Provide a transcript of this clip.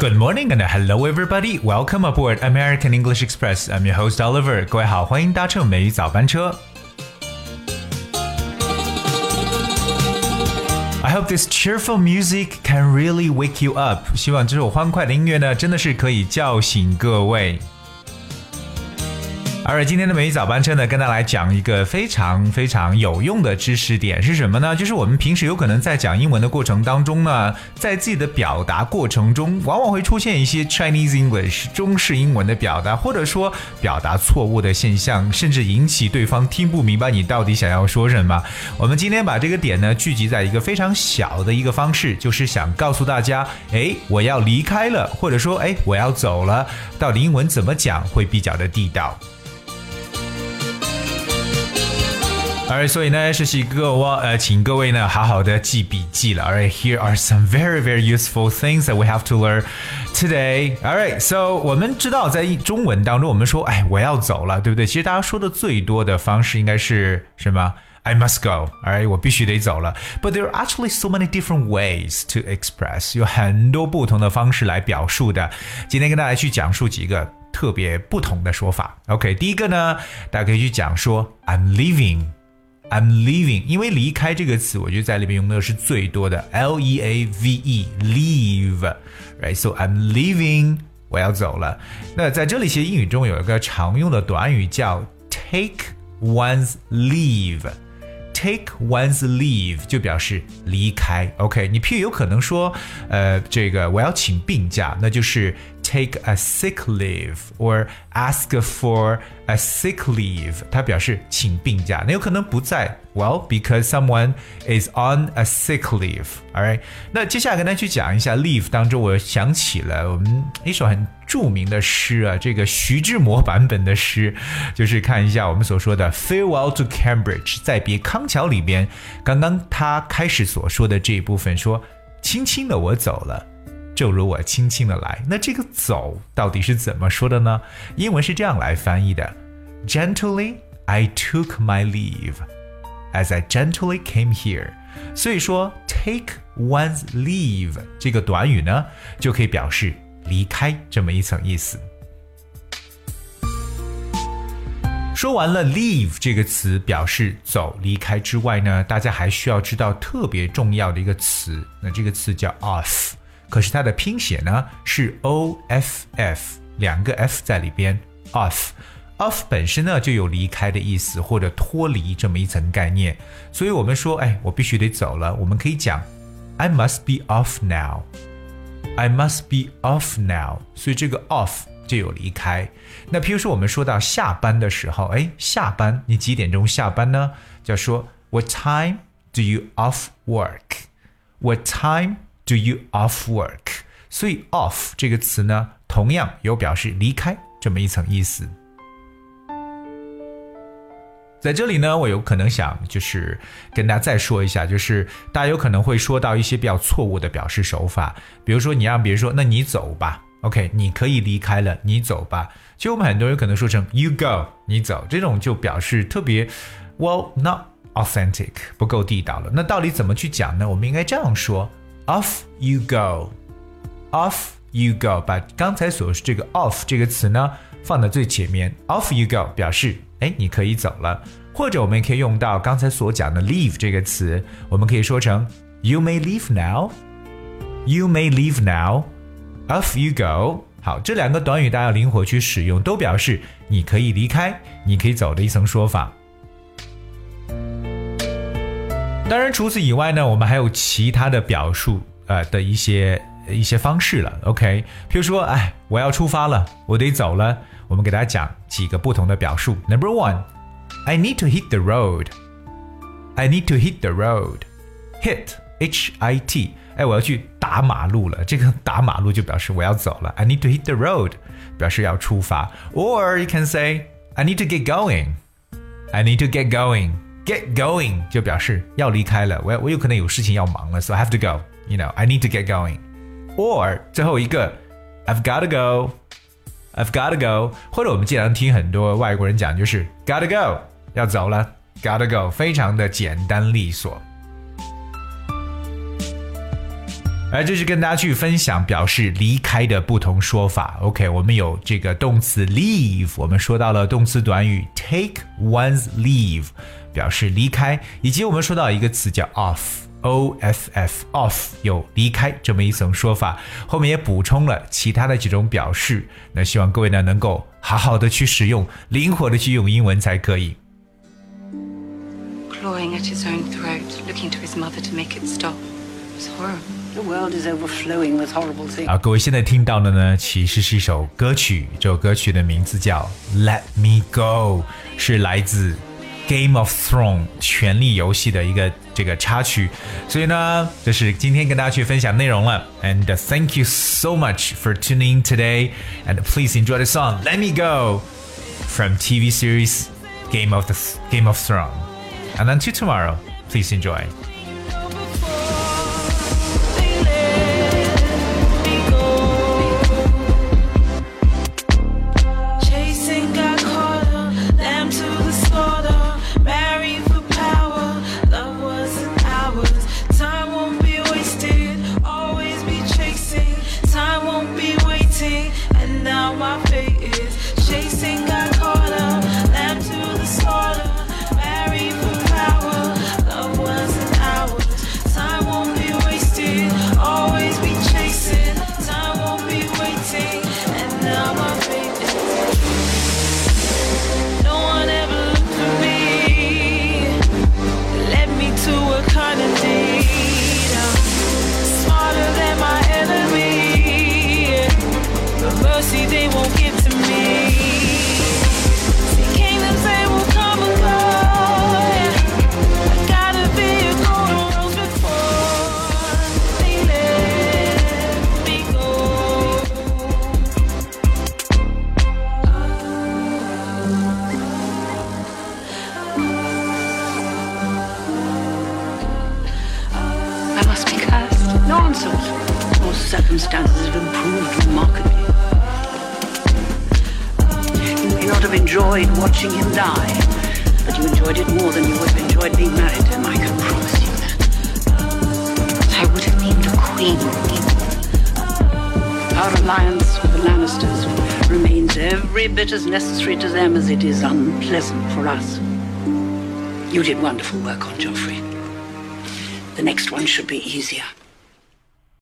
Good morning and hello everybody. Welcome aboard American English Express. I'm your host Oliver. 各位好，欢迎搭乘美语早班车。I hope this cheerful music can really wake you up. 希望这首欢快的音乐呢，真的是可以叫醒各位。 而今天的每一早班车呢，跟大家来讲一个非常非常有用的知识点是什么呢？就是我们平时有可能在讲英文的过程当中呢，在自己的表达过程中，往往会出现一些 Chinese English 中式英文的表达，或者说表达错误的现象，甚至引起对方听不明白你到底想要说什么。我们今天把这个点呢，聚集在一个非常小的一个方式，就是想告诉大家，哎，我要离开了，或者说，哎，我要走了，到底英文怎么讲会比较的地道。而所以呢，是请各位呃，请各位呢好好的记笔记了。Alright, here are some very very useful things that we have to learn today. Alright, so 我们知道在中文当中，我们说哎我要走了，对不对？其实大家说的最多的方式应该是什么？I must go. Alright，我必须得走了。But there are actually so many different ways to express，有很多不同的方式来表述的。今天跟大家去讲述几个特别不同的说法。OK，第一个呢，大家可以去讲说 I'm leaving。I'm leaving，因为离开这个词，我觉得在里面用的是最多的，L E A V E，leave，right？So I'm leaving，我要走了。那在这里，其实英语中有一个常用的短语叫 take one's leave。Take one's leave 就表示离开，OK？你譬如有可能说，呃，这个我要请病假，那就是 take a sick leave or ask for a sick leave，它表示请病假，那有可能不在，well because someone is on a sick leave，alright？那接下来跟大家去讲一下 leave 当中，我想起了我们一首很着名的诗啊，这个徐志摩版本的诗，就是看一下我们所说的 farewell to Cambridge，在别康桥里边，刚刚他开始所说的这一部分说，轻轻的我走了。 就如我轻轻的来，那这个走到底是怎么说的呢？英文是这样来翻译的：Gently I took my leave as I gently came here。所以说，take one's leave 这个短语呢，就可以表示离开这么一层意思。说完了 leave 这个词表示走、离开之外呢，大家还需要知道特别重要的一个词，那这个词叫 off。可是它的拼写呢是 o f f，两个 f 在里边，off，off 本身呢就有离开的意思或者脱离这么一层概念，所以我们说，哎，我必须得走了，我们可以讲 I must be off now，I must be off now，所以这个 off 就有离开。那譬如说我们说到下班的时候，哎，下班你几点钟下班呢？就要说 What time do you off work？What time？Do you off work？所以 off 这个词呢，同样有表示离开这么一层意思。在这里呢，我有可能想就是跟大家再说一下，就是大家有可能会说到一些比较错误的表示手法，比如说你让别人说，那你走吧，OK，你可以离开了，你走吧。其实我们很多人可能说成 you go，你走，这种就表示特别 well not authentic，不够地道了。那到底怎么去讲呢？我们应该这样说。Off you go, off you go，把刚才所说这个 off 这个词呢放在最前面。Off you go 表示哎你可以走了，或者我们也可以用到刚才所讲的 leave 这个词，我们可以说成 You may leave now, you may leave now, off you go。好，这两个短语大家要灵活去使用，都表示你可以离开，你可以走的一层说法。当然，除此以外呢，我们还有其他的表述，呃的一些一些方式了。OK，比如说，哎，我要出发了，我得走了。我们给大家讲几个不同的表述。Number one，I need to hit the road。I need to hit the road。Hit H I T，哎，我要去打马路了。这个打马路就表示我要走了。I need to hit the road，表示要出发。Or you can say I need to get going。I need to get going。 Get going 就表示要离开了，我我有可能有事情要忙了，so I have to go. You know, I need to get going. Or 最后一个，I've gotta go. I've gotta go. 或者我们经常听很多外国人讲，就是 gotta go，要走了，gotta go，非常的简单利索。而这是跟大家去分享表示离开的不同说法。OK，我们有这个动词 leave，我们说到了动词短语 take one's leave，表示离开，以及我们说到一个词叫 off，o f f off 有离开这么一层说法，后面也补充了其他的几种表示。那希望各位呢能够好好的去使用，灵活的去用英文才可以。Clawing at his own throat, looking to his mother to make it stop. sorry The world is overflowing with horrible things. 啊，各位现在听到的呢，其实是一首歌曲，这首歌曲的名字叫《Let Me Go》，是来自《Game of Thrones》权力游戏的一个这个插曲。所以呢，这是今天跟大家去分享内容了。And thank you so much for tuning in today. And please enjoy the song "Let Me Go" from TV series Game of the Game of Thrones. And until tomorrow, please enjoy. My fate is mercy they won't give to me. See, kingdoms they will come go. I gotta be a golden rose before they let me go. I must be cursed. Nonsense. Your circumstances have improved remarkably. Not have enjoyed watching him die, but you enjoyed it more than you would have enjoyed being married to him. I can promise you that. I would have been the queen. Our alliance with the Lannisters remains every bit as necessary to them as it is unpleasant for us. You did wonderful work on Joffrey. The next one should be easier.